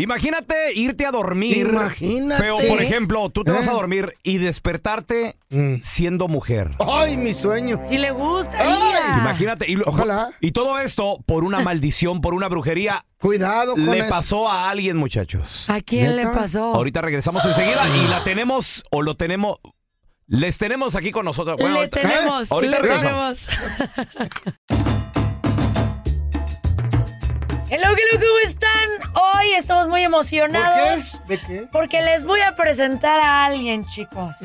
Imagínate irte a dormir. Imagínate. Feo, por ejemplo, tú te vas a dormir y despertarte siendo mujer. Ay, mi sueño. Si le gustaría. Imagínate. Y Ojalá. Y todo esto por una maldición, por una brujería. Cuidado con Le eso. pasó a alguien, muchachos. ¿A quién le pasó? Ahorita regresamos enseguida y la tenemos o lo tenemos. Les tenemos aquí con nosotros. Bueno, le ahorita- tenemos, ahorita le regresamos. tenemos. Hello, hello, ¿cómo están? Hoy estamos muy emocionados. ¿Por qué? ¿De qué? Porque les voy a presentar a alguien, chicos.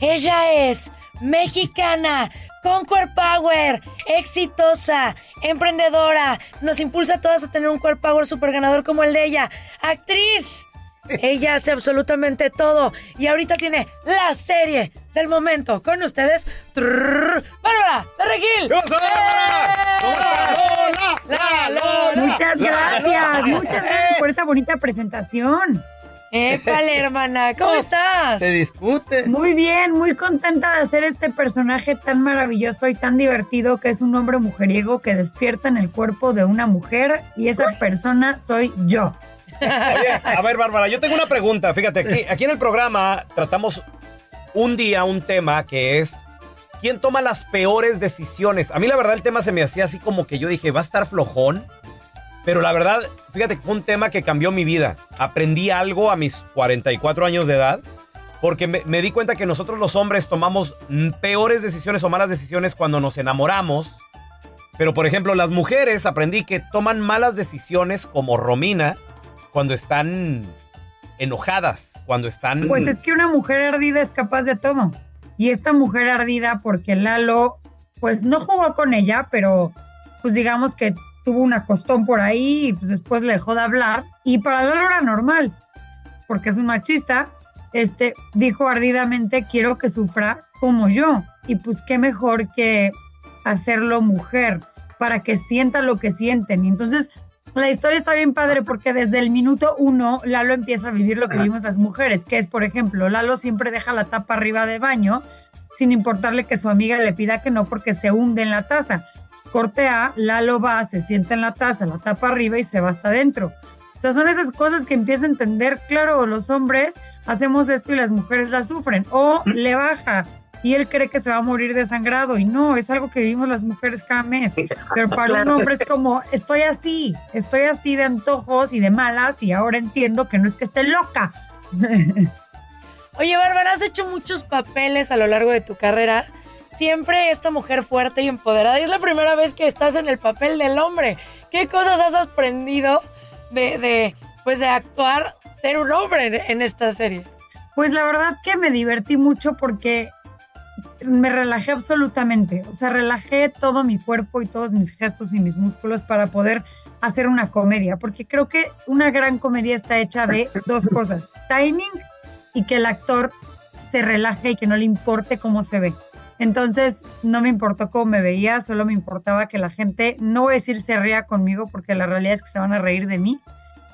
Ella es mexicana, Conquer Power, exitosa, emprendedora. Nos impulsa a todas a tener un core power super ganador como el de ella. Actriz. Ella hace absolutamente todo. Y ahorita tiene la serie del momento. Con ustedes, Bárbara de Regil. ¡Eh! La Lola. Muchas gracias, muchas gracias por esa bonita presentación. Épale, hermana, ¿cómo estás? Se discute. Muy bien, muy contenta de hacer este personaje tan maravilloso y tan divertido que es un hombre mujeriego que despierta en el cuerpo de una mujer y esa persona soy yo. Oye, a ver, Bárbara, yo tengo una pregunta. Fíjate, aquí, aquí en el programa tratamos un día un tema que es ¿quién toma las peores decisiones? A mí la verdad el tema se me hacía así como que yo dije, va a estar flojón. Pero la verdad, fíjate fue un tema que cambió mi vida. Aprendí algo a mis 44 años de edad. Porque me, me di cuenta que nosotros los hombres tomamos peores decisiones o malas decisiones cuando nos enamoramos. Pero por ejemplo, las mujeres aprendí que toman malas decisiones como Romina cuando están enojadas, cuando están... Pues es que una mujer ardida es capaz de todo. Y esta mujer ardida, porque Lalo, pues no jugó con ella, pero pues digamos que tuvo una costón por ahí y pues después le dejó de hablar. Y para Lalo era normal, porque es un machista. Este dijo ardidamente: Quiero que sufra como yo. Y pues qué mejor que hacerlo mujer para que sienta lo que sienten. Y entonces la historia está bien padre porque desde el minuto uno Lalo empieza a vivir lo que vivimos las mujeres, que es, por ejemplo, Lalo siempre deja la tapa arriba del baño sin importarle que su amiga le pida que no porque se hunde en la taza. Pues, corte A, Lalo va, se sienta en la taza, la tapa arriba y se va hasta adentro. O sea, son esas cosas que empieza a entender, claro, los hombres hacemos esto y las mujeres la sufren. O le baja y él cree que se va a morir desangrado y no, es algo que vivimos las mujeres cada mes. Pero para un hombre es como, estoy así, estoy así de antojos y de malas y ahora entiendo que no es que esté loca. Oye, Bárbara, has hecho muchos papeles a lo largo de tu carrera. Siempre esta mujer fuerte y empoderada. Y es la primera vez que estás en el papel del hombre. ¿Qué cosas has aprendido de, de pues, de actuar, ser un hombre en, en esta serie? Pues la verdad que me divertí mucho porque me relajé absolutamente. O sea, relajé todo mi cuerpo y todos mis gestos y mis músculos para poder hacer una comedia. Porque creo que una gran comedia está hecha de dos cosas. Timing y que el actor se relaje y que no le importe cómo se ve. Entonces no me importó cómo me veía, solo me importaba que la gente, no voy a decir se ría conmigo porque la realidad es que se van a reír de mí.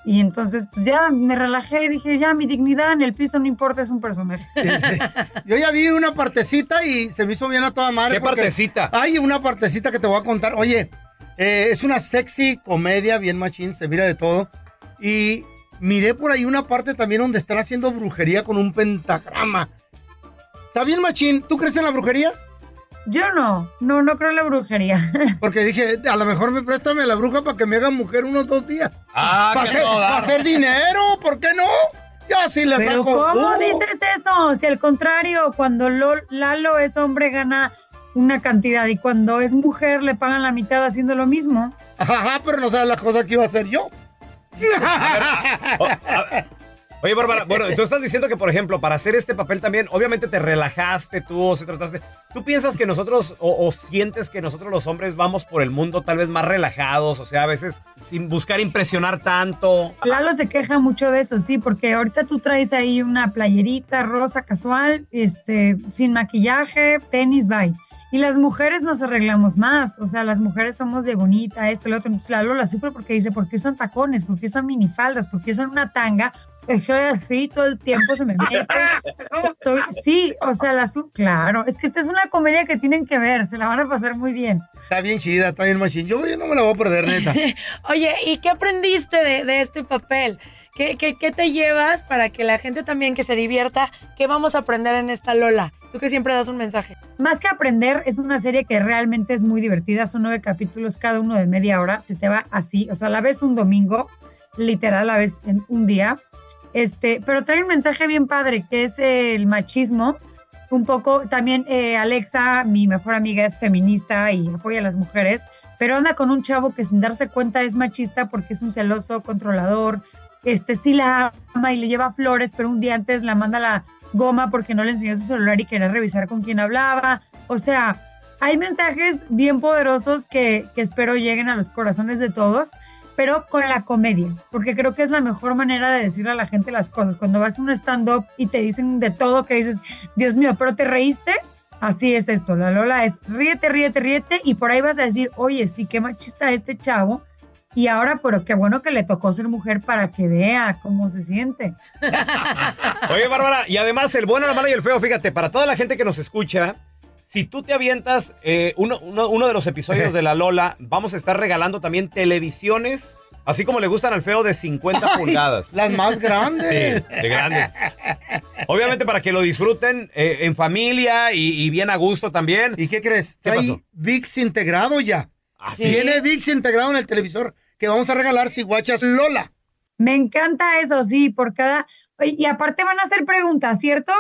Y entonces pues, ya me relajé y dije, ya mi dignidad en el piso no importa, es un personaje. Yo ya vi una partecita y se me hizo bien a toda madre. ¿Qué porque partecita? Hay una partecita que te voy a contar. Oye, eh, es una sexy comedia, bien machín, se mira de todo. Y miré por ahí una parte también donde están haciendo brujería con un pentagrama. Está bien machín. ¿Tú crees en la brujería? Yo no, no, no creo en la brujería. Porque dije, a lo mejor me préstame la bruja para que me haga mujer unos dos días. Ah, ¿Va a que hacer, no, dinero? ¿Por qué no? Yo sí le Pero saco. ¿cómo Uh. dices eso? Si al contrario, cuando Lo- Lalo es hombre gana una cantidad y cuando es mujer le pagan la mitad haciendo lo mismo. Ajá, pero no sabes la cosa que iba a hacer yo. A- Oye, Bárbara, bueno, tú estás diciendo que, por ejemplo, para hacer este papel también, obviamente te relajaste tú, o se trataste. ¿Tú piensas que nosotros, o, o sientes que nosotros los hombres vamos por el mundo tal vez más relajados, o sea, a veces sin buscar impresionar tanto? Lalo se queja mucho de eso, sí, porque ahorita tú traes ahí una playerita rosa casual, este, sin maquillaje, tenis, bye. Y las mujeres nos arreglamos más, o sea, las mujeres somos de bonita, esto, lo otro. Entonces Lalo la sufre porque dice, ¿por qué usan tacones? ¿Por qué usan minifaldas? ¿Por qué usan una tanga? Estoy así, todo el tiempo se me mete. Estoy, sí, o sea, la su claro, es que esta es una comedia que tienen que ver, se la van a pasar muy bien. Está bien chida, está bien machín. Yo, yo no me la voy a perder, neta. Oye, ¿y qué aprendiste de, de este papel? ¿Qué, qué, qué te llevas para que la gente también que se divierta? ¿Qué vamos a aprender en esta Lola? Tú que siempre das un mensaje. Más que aprender, es una serie que realmente es muy divertida. Son nueve capítulos, cada uno de media hora. Se te va así. O sea, la ves un domingo, literal, la ves en un día. Este, pero trae un mensaje bien padre, que es el machismo. Un poco, también eh, Alexa, mi mejor amiga, es feminista y apoya a las mujeres, pero anda con un chavo que sin darse cuenta es machista porque es un celoso, controlador. Este, sí la ama y le lleva flores, pero un día antes la manda a la goma porque no le enseñó su celular y quería revisar con quién hablaba. O sea, hay mensajes bien poderosos que, que espero lleguen a los corazones de todos, pero con la comedia, porque creo que es la mejor manera de decirle a la gente las cosas. Cuando vas a un stand-up y te dicen de todo, que dices, Dios mío, pero te reíste. Así es esto, la Lola es ríete, ríete, ríete, y por ahí vas a decir, oye, sí, qué machista este chavo, y ahora, pero qué bueno que le tocó ser mujer para que vea cómo se siente. Oye, Bárbara, y además el bueno, la mala y el feo, fíjate, para toda la gente que nos escucha, si tú te avientas eh, uno, uno- uno de los episodios de La Lola, vamos a estar regalando también televisiones, así como le gustan al feo, de 50 pulgadas. Las más grandes. Sí, de grandes. Obviamente para que lo disfruten eh, en familia y, y bien a gusto también. ¿Y qué crees? ¿Qué Trae pasó? VIX integrado ya. Así. Tiene VIX integrado en el televisor que vamos a regalar si guachas Lola. Me encanta eso, sí, por cada... Y aparte van a hacer preguntas, ¿cierto?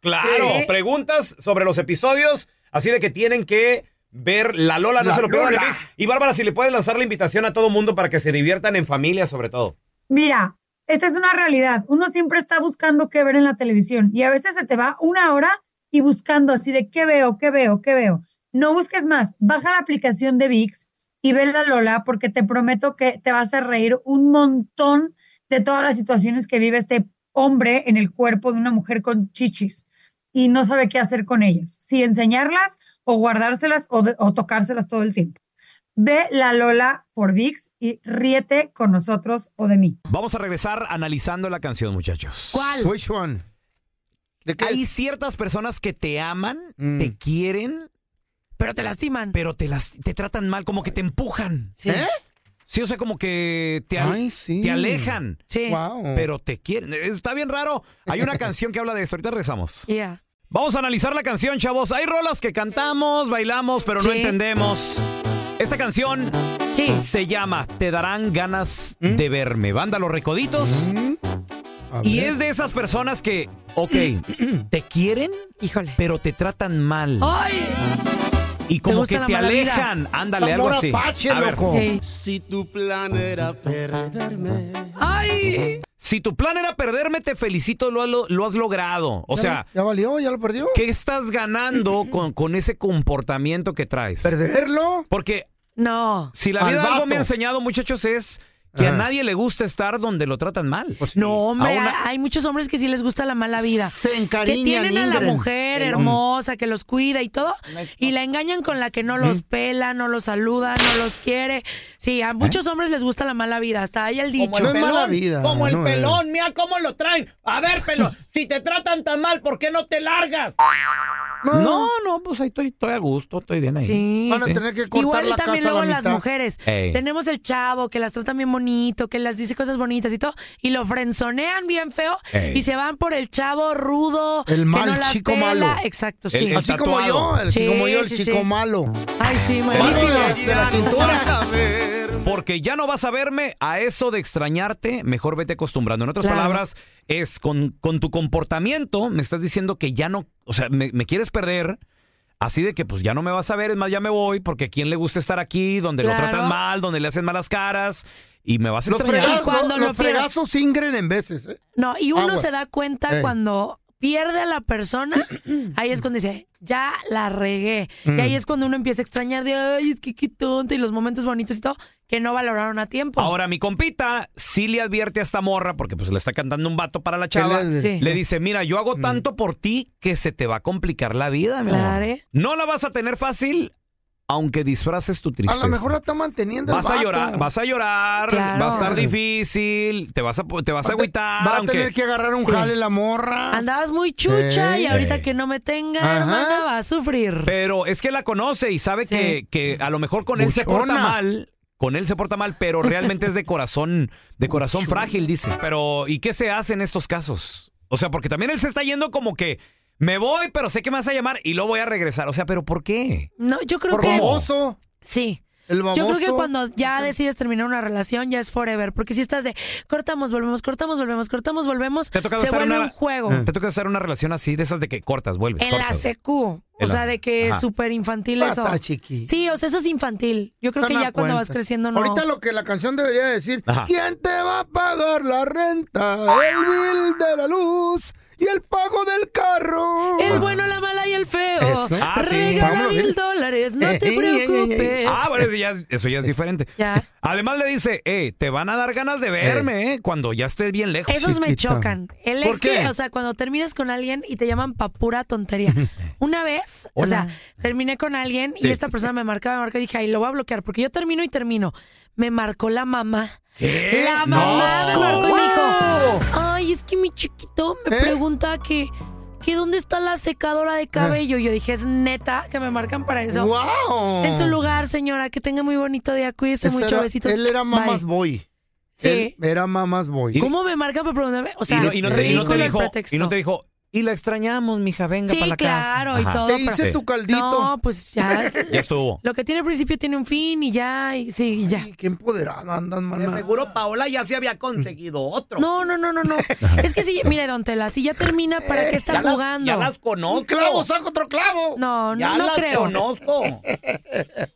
Claro, Sí. preguntas sobre los episodios, así de que tienen que ver La Lola, no La se lo pierdan. Lola. Y Bárbara, si le puedes lanzar la invitación a todo mundo para que se diviertan en familia sobre todo. Mira, esta es una realidad. Uno siempre está buscando qué ver en la televisión y a veces se te va una hora y buscando así de qué veo, qué veo, qué veo. No busques más. Baja la aplicación de VIX y ve la Lola porque te prometo que te vas a reír un montón de todas las situaciones que vive este hombre en el cuerpo de una mujer con chichis y no sabe qué hacer con ellas. Si enseñarlas o guardárselas o, de- o tocárselas todo el tiempo. Ve la Lola por VIX y ríete con nosotros o de mí. Vamos a regresar analizando la canción, muchachos. ¿Cuál? Which one? ¿De qué? Hay ciertas personas que te aman, Mm. te quieren, Pero te lastiman. pero te, las, te tratan mal, como que te empujan. Sí. ¿Eh? Sí, o sea, como que te, al- Ay, sí. te alejan, Sí. Wow. pero te quieren. Está bien raro. Hay una canción que habla de esto. Ahorita rezamos. Yeah. Vamos a analizar la canción, chavos. Hay rolas que cantamos, bailamos, pero no Sí. entendemos. Esta canción Sí. se llama Te darán ganas ¿Mm? de verme. Banda Los Recoditos. A Y es de esas personas que, ok, te quieren, Híjole. pero te tratan mal. ¡Ay! Y como que te vida. alejan. Ándale, algo así. apache, A ver, loco. Ey. Si tu plan era perderme. ¡Ay! si tu plan era perderme, te felicito, lo, lo- lo has logrado. O ¿Ya- sea, ¿Ya valió? ¿Ya lo perdió? ¿qué estás ganando con, con ese comportamiento que traes? ¿Perderlo? Porque No. si la vida algo me ha enseñado, muchachos, es que a nadie le gusta estar donde lo tratan mal. Pues No, hombre, una- hay muchos hombres que sí les gusta la mala vida. Se Que tienen a la Ingrid. mujer hermosa, que los cuida y todo, y la engañan con la que no los pela, no los saluda, no los quiere. Sí, a muchos hombres les gusta la mala vida, hasta ahí el dicho. No es mala vida. Como el no pelón, mira cómo lo traen. A ver, pelón, si te tratan tan mal, ¿por qué no te largas? No, no, pues ahí estoy, estoy a gusto, estoy bien ahí. Sí. Van a tener que cortar Igual la también casa a luego la las mitad. mujeres. Ey. Tenemos el chavo que las trata bien bonito, que las dice cosas bonitas y todo, y lo frenzonean bien feo Ey. y se van por el chavo rudo. El que mal no las chico pela. malo. Exacto, sí. el Así como yo, el- Sí, como yo, el sí, chico sí. malo. Ay, sí, malísimo. de, de la cintura. Porque ya no vas a verme a eso de extrañarte, mejor vete acostumbrando. En otras Claro. palabras, es con, con tu comportamiento, me estás diciendo que ya no, o sea, me, me quieres perder. Así de que pues ya no me vas a ver, es más, ya me voy, porque a quién le gusta estar aquí, donde lo tratan mal, donde le hacen malas caras, y me vas a Los, extrañar. fregazos, cuando los lo pierdas. fregazos ingren en veces. ¿eh? No, y uno se da cuenta cuando pierde a la persona, ahí es cuando dice, ya la regué. Mm. Y ahí es cuando uno empieza a extrañar de, ay, es que qué tonta, y los momentos bonitos y todo, que no valoraron a tiempo. Ahora, mi compita sí le advierte a esta morra, porque pues le está cantando un vato para la chava. le- Sí. Le dice, mira, yo hago tanto por ti que se te va a complicar la vida, mi amor. Claro. No la vas a tener fácil, aunque disfraces tu A tristeza. lo mejor la está manteniendo el Vas a llorar, vas a llorar, Claro. va a estar difícil, te vas a, te vas a a agüitar, Va a aunque... tener que agarrar un Sí. jale la morra. Andabas muy chucha y ahorita que no me tenga, Ajá. hermana, va a sufrir. Pero es que la conoce y sabe Sí. que, que a lo mejor con él se porta mal. Con él se porta mal, pero realmente es de corazón, de corazón frágil, dice. Pero, ¿y qué se hace en estos casos? O sea, porque también él se está yendo como que me voy, pero sé que me vas a llamar y luego voy a regresar. O sea, ¿pero por qué? No, yo creo Por que... baboso. Sí. El baboso. Yo creo que cuando ya decides terminar una relación ya es forever, porque si estás de cortamos, volvemos, cortamos, volvemos, cortamos, volvemos, ¿Te ha tocado se estar en vuelve una- un juego. ¿Te toca hacer una relación así, de esas de que cortas, vuelves? En la cortas? o En la- sea, de que Ajá. es súper infantil Ah, eso. está chiqui. Sí, o sea, eso es infantil. Yo creo que ya cuando vas creciendo no. Ahorita lo que la canción debería decir, Ajá. ¿quién te va a pagar la renta, el bill de la luz y el pago del carro? El bueno, la mala y el feo. Eso. Ah, sí. Regala mil dólares, no te ey, ey, ey. preocupes. Ah, bueno, eso ya, es- eso ya es diferente. Ya. Además le dice, eh, te van a dar ganas de verme, eh, cuando ya estés bien lejos. Esos me chocan. El ¿Por ex que, o sea, cuando terminas con alguien y te llaman pa' pura tontería. Una vez, o sea, terminé con alguien y esta persona me marcaba, me marcaba y dije, ay, lo voy a bloquear porque yo termino y termino. Me marcó la mamá. ¿Qué? La mamá me marcó y me dijo, ay, es que mi chiquito me ¿Eh? pregunta que, que dónde está la secadora de cabello. Yo dije, es neta que me marcan para eso. ¡Wow! En su lugar, señora, que tenga muy bonito día, cuídese Ese mucho, era- besitos. Él era mamás Bye. boy. Sí. Él era mamás boy. ¿Cómo me marcan para preguntarme? O sea, y, no, y no te, y no te dijo, y no te dijo, y la extrañamos, mija, venga Sí, para la casa. claro, y Ajá. todo. Te pero- hice tu caldito. No, pues ya. Ya estuvo. Lo que tiene principio tiene un fin y ya, y sí, y ya. Ay, qué empoderada andan, mana. Paola ya se había conseguido otro. No, no, no, no, no. Es que si, mire, don Tela, si ya termina, ¿para qué está jugando? ya las conozco. Un clavo, saca otro clavo. No, Ya no, no las creo. conozco.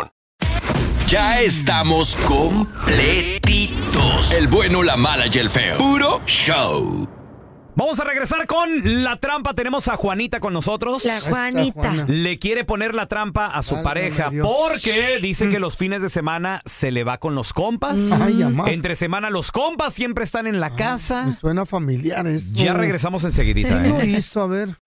Ya estamos completitos. El bueno, la mala y el feo. Puro show. Vamos a regresar con la trampa. Tenemos a Juanita con nosotros. La Juanita. Le quiere poner la trampa a su pareja Dios. porque dice que los fines de semana se le va con los compas. Ay, amá. Entre semana los compas siempre están en la casa. Me suena familiar esto. Ya regresamos enseguidita. ¿Qué lo ¿eh? hizo? A ver.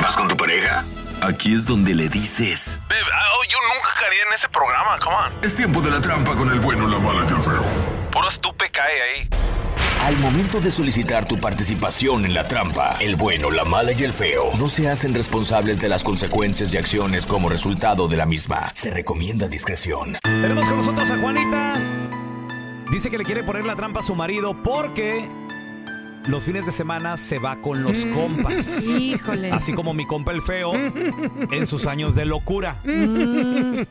¿Vas con tu pareja? Aquí es donde le dices. Babe, oh, yo nunca caería en ese programa, come on. Es tiempo de la trampa con el bueno, la mala y el feo. Puro estupe cae ahí. Al momento de solicitar tu participación en la trampa, el bueno, la mala y el feo no se hacen responsables de las consecuencias y acciones como resultado de la misma. Se recomienda discreción. Tenemos con nosotros a Juanita. Dice que le quiere poner la trampa a su marido porque los fines de semana se va con los compas. Híjole. Así como mi compa el feo en sus años de locura. Mm.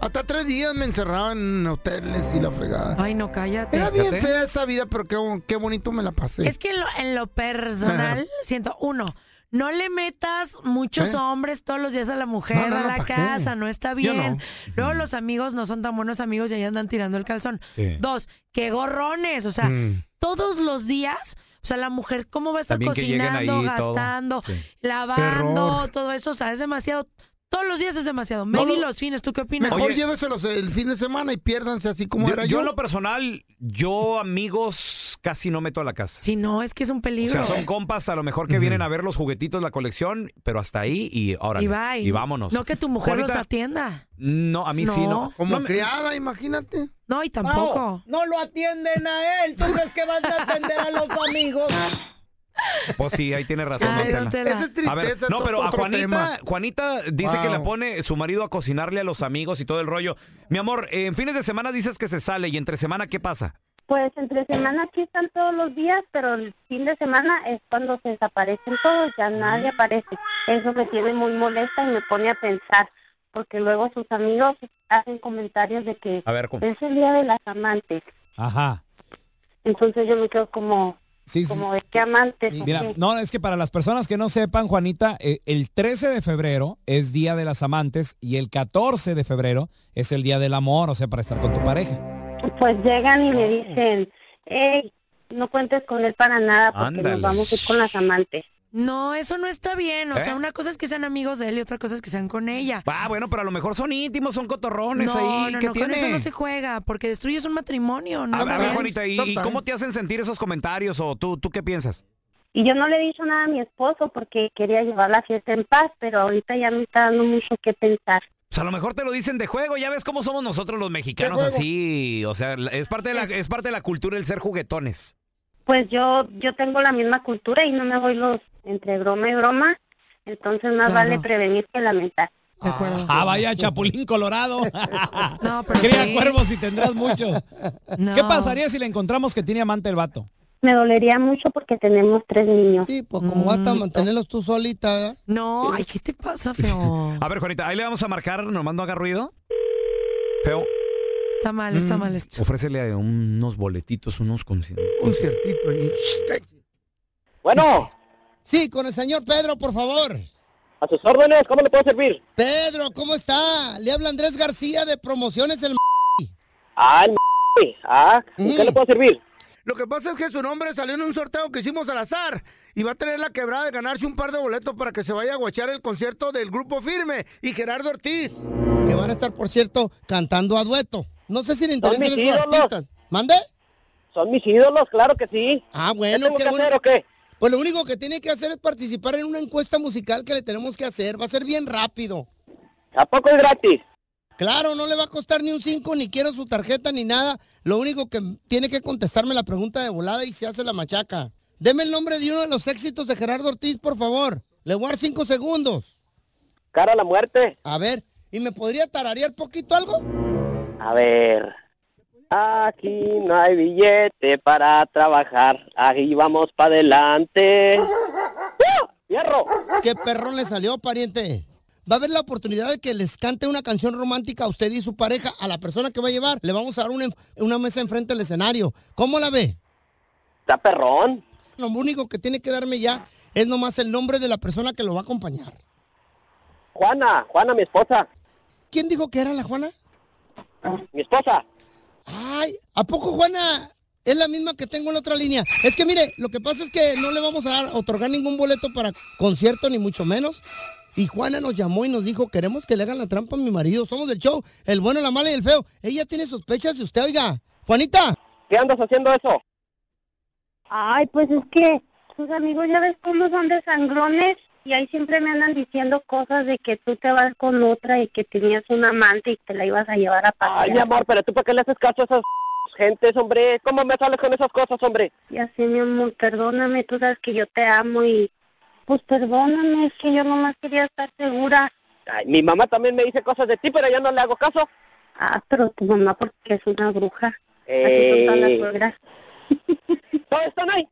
Hasta tres días me encerraba en hoteles y la fregada. Ay, no, cállate. Era bien fea esa vida, pero qué, qué bonito me la pasé. Es que en lo, en lo personal, siento, uno, no le metas muchos ¿Eh? hombres todos los días a la mujer No, no, a la casa, no está bien. no. Luego los amigos no son tan buenos amigos y ahí andan tirando el calzón. Sí. Dos, qué gorrones, o sea, Mm. todos los días, o sea, la mujer, ¿cómo va a estar También que lleguen cocinando, ahí y todo. gastando, Sí. lavando, todo eso? O sea, es demasiado. Todos los días es demasiado. Maybe no. los fines, ¿tú qué opinas? Mejor Oye. lléveselos el fin de semana y piérdanse así como Yo, era yo yo. en lo personal, yo amigos casi no meto a la casa. Si no, es que es un O peligro. sea, son compas a lo mejor que vienen a ver los juguetitos, la colección, pero hasta ahí y ahora y bye. y vámonos. No que tu mujer los atienda. No, a mí sí no. No. Como No me- criada, imagínate. No, y tampoco. No lo atienden a él. ¿Tú crees que van a atender a los amigos? Pues sí, ahí tiene razón. Ay. Esa es tristeza. A ver, no, pero a Juanita, tema. Juanita dice que le pone su marido a cocinarle a los amigos y todo el rollo. Mi amor, en fines de semana dices que se sale y entre semana, ¿qué pasa? Pues entre semana aquí están todos los días, pero el fin de semana es cuando se desaparecen todos, ya nadie aparece. Eso me tiene muy molesta y me pone a pensar, porque luego sus amigos hacen comentarios de que A ver, ¿cómo? es el día de las amantes. Ajá. Entonces yo me quedo como, Sí, sí. como de qué amantes. Mira, no, es que para las personas que no sepan, Juanita, eh, el 13 de febrero es Día de las Amantes y el 14 de febrero es el Día del Amor, o sea, para estar con tu pareja. Pues llegan y me dicen, hey, no cuentes con él para nada porque Ándale. nos vamos a ir con las amantes. No, eso no está bien. O ¿Eh? sea, una cosa es que sean amigos de él y otra cosa es que sean con ella. Ah, bueno, pero a lo mejor son íntimos, son cotorrones No, ahí. no, ¿Qué no, tiene? con eso no se juega, porque destruyes un matrimonio. No a, ver, a. Juanita, ¿y, cómo te hacen sentir esos comentarios o tú, tú qué piensas? Y yo no le he dicho nada a mi esposo porque quería llevar la fiesta en paz, pero ahorita ya me está dando mucho que pensar. Pues a lo mejor te lo dicen de juego, ya ves cómo somos nosotros los mexicanos así, o sea, es parte de la, es parte de la cultura el ser juguetones. Pues yo yo tengo la misma cultura y no me voy los entre broma y broma, entonces más Claro. vale prevenir que lamentar. De acuerdo. Ah, vaya, Chapulín Colorado. No, pero Cría sí. cuervos y tendrás muchos. No. ¿Qué pasaría si le encontramos que tiene amante el vato? Me dolería mucho porque tenemos tres niños. Sí, pues como vas a mantenerlos tú solita, ¿verdad? No, ay, ¿qué te pasa, feo? A ver, Juanita, ahí le vamos a marcar, nomás no haga ruido. Feo, Está mal, está mal esto. ofrécele unos boletitos, unos conciertos. Un ciertito ahí. Bueno, Sí, con el señor Pedro, por favor. a sus órdenes, ¿cómo le puedo servir? Pedro, ¿cómo está? Le habla Andrés García de Promociones El Ah, el m- ah, ¿en qué Mm. le puedo servir? Lo que pasa es que su nombre salió en un sorteo que hicimos al azar y va a tener la quebrada de ganarse un par de boletos para que se vaya a guachar el concierto del Grupo Firme y Gerardo Ortiz. Que van a estar, por cierto, cantando a dueto. No sé si le interesan esos ídolos. artistas. ¿Mande? Son mis ídolos, claro que sí. Ah, ¿Qué bueno, tengo qué que bueno. hacer o qué? Pues lo único que tiene que hacer es participar en una encuesta musical que le tenemos que hacer. Va a ser bien rápido. ¿A poco es gratis? Claro, no le va a costar ni un 5, ni quiero su tarjeta, ni nada. Lo único que tiene que contestarme la pregunta de volada y se hace la machaca. Deme el nombre de uno de los éxitos de Gerardo Ortiz, por favor. Le voy a dar 5 segundos. Cara a la muerte. A ver, ¿Y me podría tararear poquito algo? A ver. Aquí no hay billete para trabajar. Ahí vamos para adelante. ¡Ah! ¡Hierro! ¿Qué perrón le salió, pariente? Va a haber la oportunidad de que les cante una canción romántica a usted y su pareja, a la persona que va a llevar. Le vamos a dar una, una mesa enfrente del escenario. ¿Cómo la ve? Está perrón. Lo único que tiene que darme ya es nomás el nombre de la persona que lo va a acompañar. Juana, Juana, mi esposa. ¿Quién dijo que era la Juana? Mi esposa. Ay, ¿a poco Juana es la misma que tengo en la otra línea? Es que mire, lo que pasa es que no le vamos a dar, otorgar ningún boleto para concierto, ni mucho menos. Y Juana nos llamó y nos dijo, queremos que le hagan la trampa a mi marido. Somos del show, el bueno, la mala y el feo. Ella tiene sospechas de usted, oiga. Juanita. ¿Qué andas haciendo eso? Ay, pues es que tus amigos ya ves cómo son de sangrones y ahí siempre me andan diciendo cosas de que tú te vas con otra y que tenías un amante y te la ibas a llevar a pasear. Ay, amor, pero tú para qué le haces caso a esas gentes, hombre. ¿Cómo me sales con esas cosas, hombre? Ya sé, mi amor, perdóname, tú sabes que yo te amo y pues perdóname, es que yo nomás quería estar segura. Ay, mi mamá también me dice cosas de ti, pero ya no le hago caso. Ah, pero tu mamá porque es una bruja. Así son todas las Eh, suegras. ¿Todavía están ahí?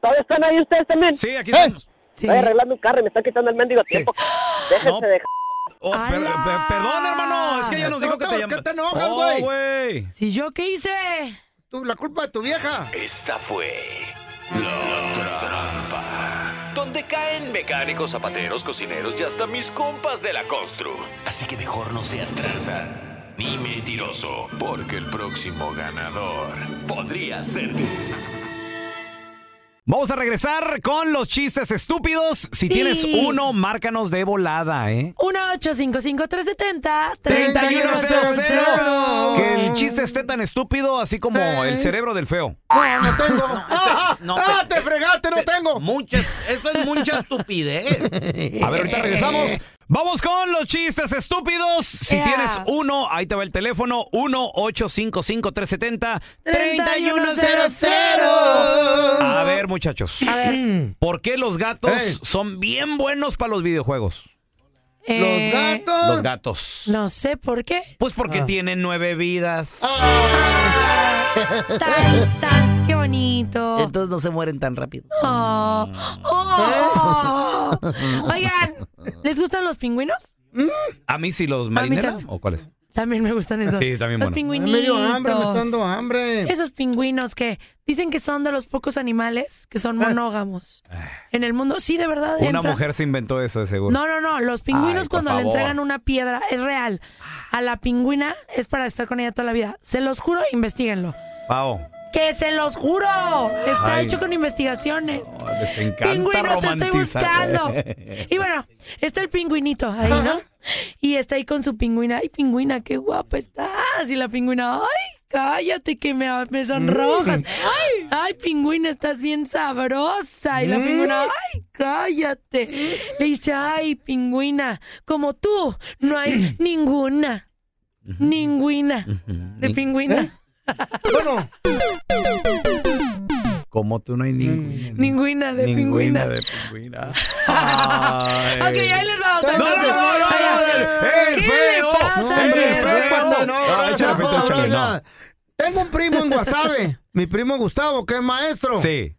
¿Todavía están ahí ustedes también? Sí, aquí estamos. Estoy arreglando un carro y me están quitando el mendigo tiempo. Déjense de... Oh, per- per- perdón, hermano. Es que ella nos dijo que te llama. ¿Qué te enojas, Oh, güey? güey. ¿Si yo qué hice? Tú, la culpa de tu vieja. Esta fue la trampa. Donde caen mecánicos, zapateros, cocineros y hasta mis compas de la constru. Así que mejor no seas tranza ni mentiroso, porque el próximo ganador podría ser tú. Vamos a regresar con los chistes estúpidos. Si Sí. tienes uno, márcanos de volada, ¿eh? 1-855-370. 3100. Que el chiste esté tan estúpido así como el cerebro del feo. No, no tengo. ¡Ah, no, ah, te- te fregaste, no tengo! Mucha, esto es mucha estupidez. A ver, ahorita regresamos. Vamos con los chistes estúpidos. Si tienes uno, ahí te va el teléfono. 1-855-370. 3100. A ver, muchachos. A ver. ¿Por qué los gatos son bien buenos para los videojuegos? Eh, gatos. Los gatos. No sé por qué. Pues porque tienen nueve vidas. Tan, tan, qué bonito. Entonces no se mueren tan rápido. Oh, oh. Oigan, ¿les gustan los pingüinos? ¿A mí sí los marineros? ¿O cuáles? También me gustan esos. Sí, también Los bueno. pingüinitos. Me dio hambre, me está dando hambre. Esos pingüinos que dicen que son de los pocos animales que son monógamos. En el mundo, sí, de verdad. Una entra- mujer se inventó eso, de seguro. No, no, no. Los pingüinos Ay, cuando le entregan una piedra es real. A la pingüina es para estar con ella toda la vida. Se los juro, investiguenlo. Pao, Que se los juro. Está Ay. hecho con investigaciones. les encanta Pingüino, te estoy buscando. Y bueno, está el pingüinito ahí, ¿no? Y está ahí con su pingüina. Ay, pingüina, qué guapa estás. Y la pingüina, ay, cállate que me, me sonrojas. Ay, ay, pingüina, estás bien sabrosa. Y la pingüina, ay, cállate. Le dice, ay, pingüina, como tú, no hay ninguna. Ninguna. De pingüina. Bueno, Como tú no hay ninguna. Ninguna de pingüina. de pingüina. Ay. Ok, ahí les va otra. No, no, no, no, no, ¡Eh, ¿Qué le pasa, ¡Eh, no, Ah, échale, no, Feito, no, échale, no. Tengo un primo en Guasave, mi primo Gustavo, que es maestro. Sí.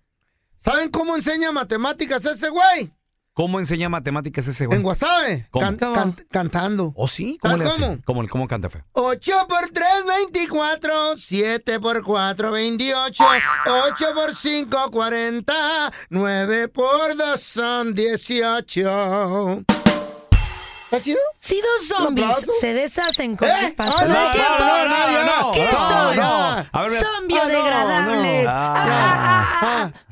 ¿Saben cómo enseña matemáticas ese güey? ¿Cómo enseña matemáticas ese güey? En Guasave. ¿Cómo? Can- ¿Cómo? can- cantando. ¿Oh, sí? ¿Cómo le ¿Sabes hace? cómo? ¿Cómo, canta feo? 8 por 3, 24. 7 por 4, 28. 8 por 5, 40. 9 por 2 son 18. ¿Está chido? Si dos ¿Un zombies se deshacen con ¿Eh? el paso Ah, del no, tiempo, no, no, no, ¿qué no, son? ver, biodegradables. Ah, Ah, ah, ah. Ah,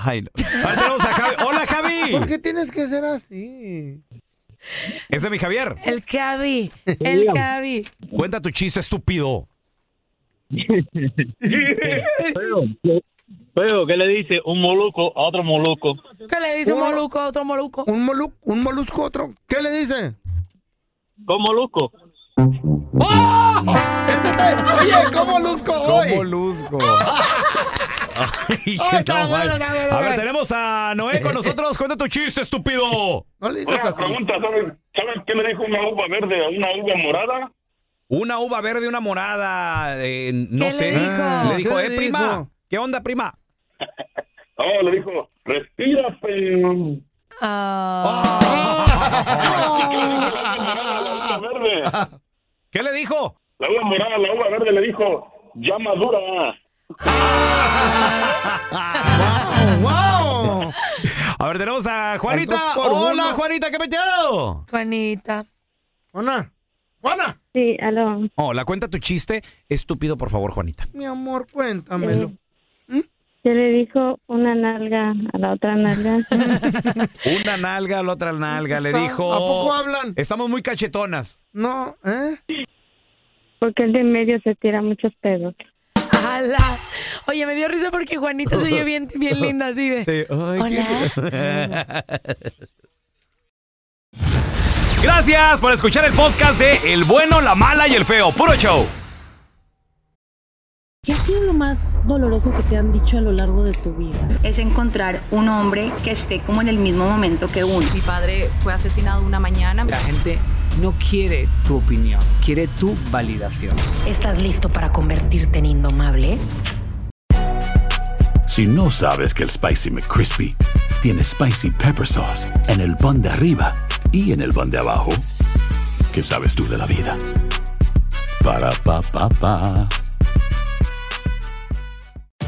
Ay, no. A ver, tenemos a Javi. ¡Hola, Javi! ¿Por qué tienes que ser así? Ese es mi Javier. El Javi, el Javi. Cuenta tu chiste estúpido. Feo, ¿qué- feo, ¿qué le dice un moluco a otro moluco? ¿Qué le dice un Uno- moluco a otro moluco? Un, molu un molusco otro. ¿Qué le dice? ¿Con moluco? ¡Oh! Oye, ¿cómo luzco hoy? luzco? Ay, Ay, no, está bueno, a ver, tenemos a Noé con nosotros. Cuenta tu chiste, estúpido. No le Una pregunta, ¿saben, ¿saben qué le dijo una uva verde a una uva morada? Una uva verde, una morada, eh, no ¿Qué le sé. dijo? Le dijo, ¿Qué eh, le prima. dijo? ¿Qué onda, prima? Oh, le dijo, respira, pero... Verde. ¿Qué le dijo? La uva morada, la uva verde le dijo, ya madura. ¡Wow! A ver, tenemos a Juanita. Hola, uno. Juanita, ¿qué metido? Juanita. Juana. Juana. Sí, aló. Hola, cuenta tu chiste. Estúpido, por favor, Juanita. Mi amor, cuéntamelo. Se le dijo una nalga a la otra nalga. Una nalga, la otra nalga. Le dijo. ¿a poco hablan? Estamos muy cachetonas. No, ¿eh? Porque el de en medio se tira muchos pedos. ¡Hala! Oye, me dio risa porque Juanita se oye bien, bien linda así de. Sí. Hola. Gracias por escuchar el podcast de El bueno, la mala y el feo. Puro show. ¿Qué ha sido lo más doloroso que te han dicho a lo largo de tu vida? es encontrar un hombre que esté como en el mismo momento que uno. Mi padre fue asesinado una mañana. La gente no quiere tu opinión, quiere tu validación. ¿Estás listo para convertirte en indomable? Si no sabes que el Spicy McCrispy tiene Spicy Pepper Sauce en el pan de arriba y en el pan de abajo, ¿qué sabes tú de la vida? Para, pa, pa, pa.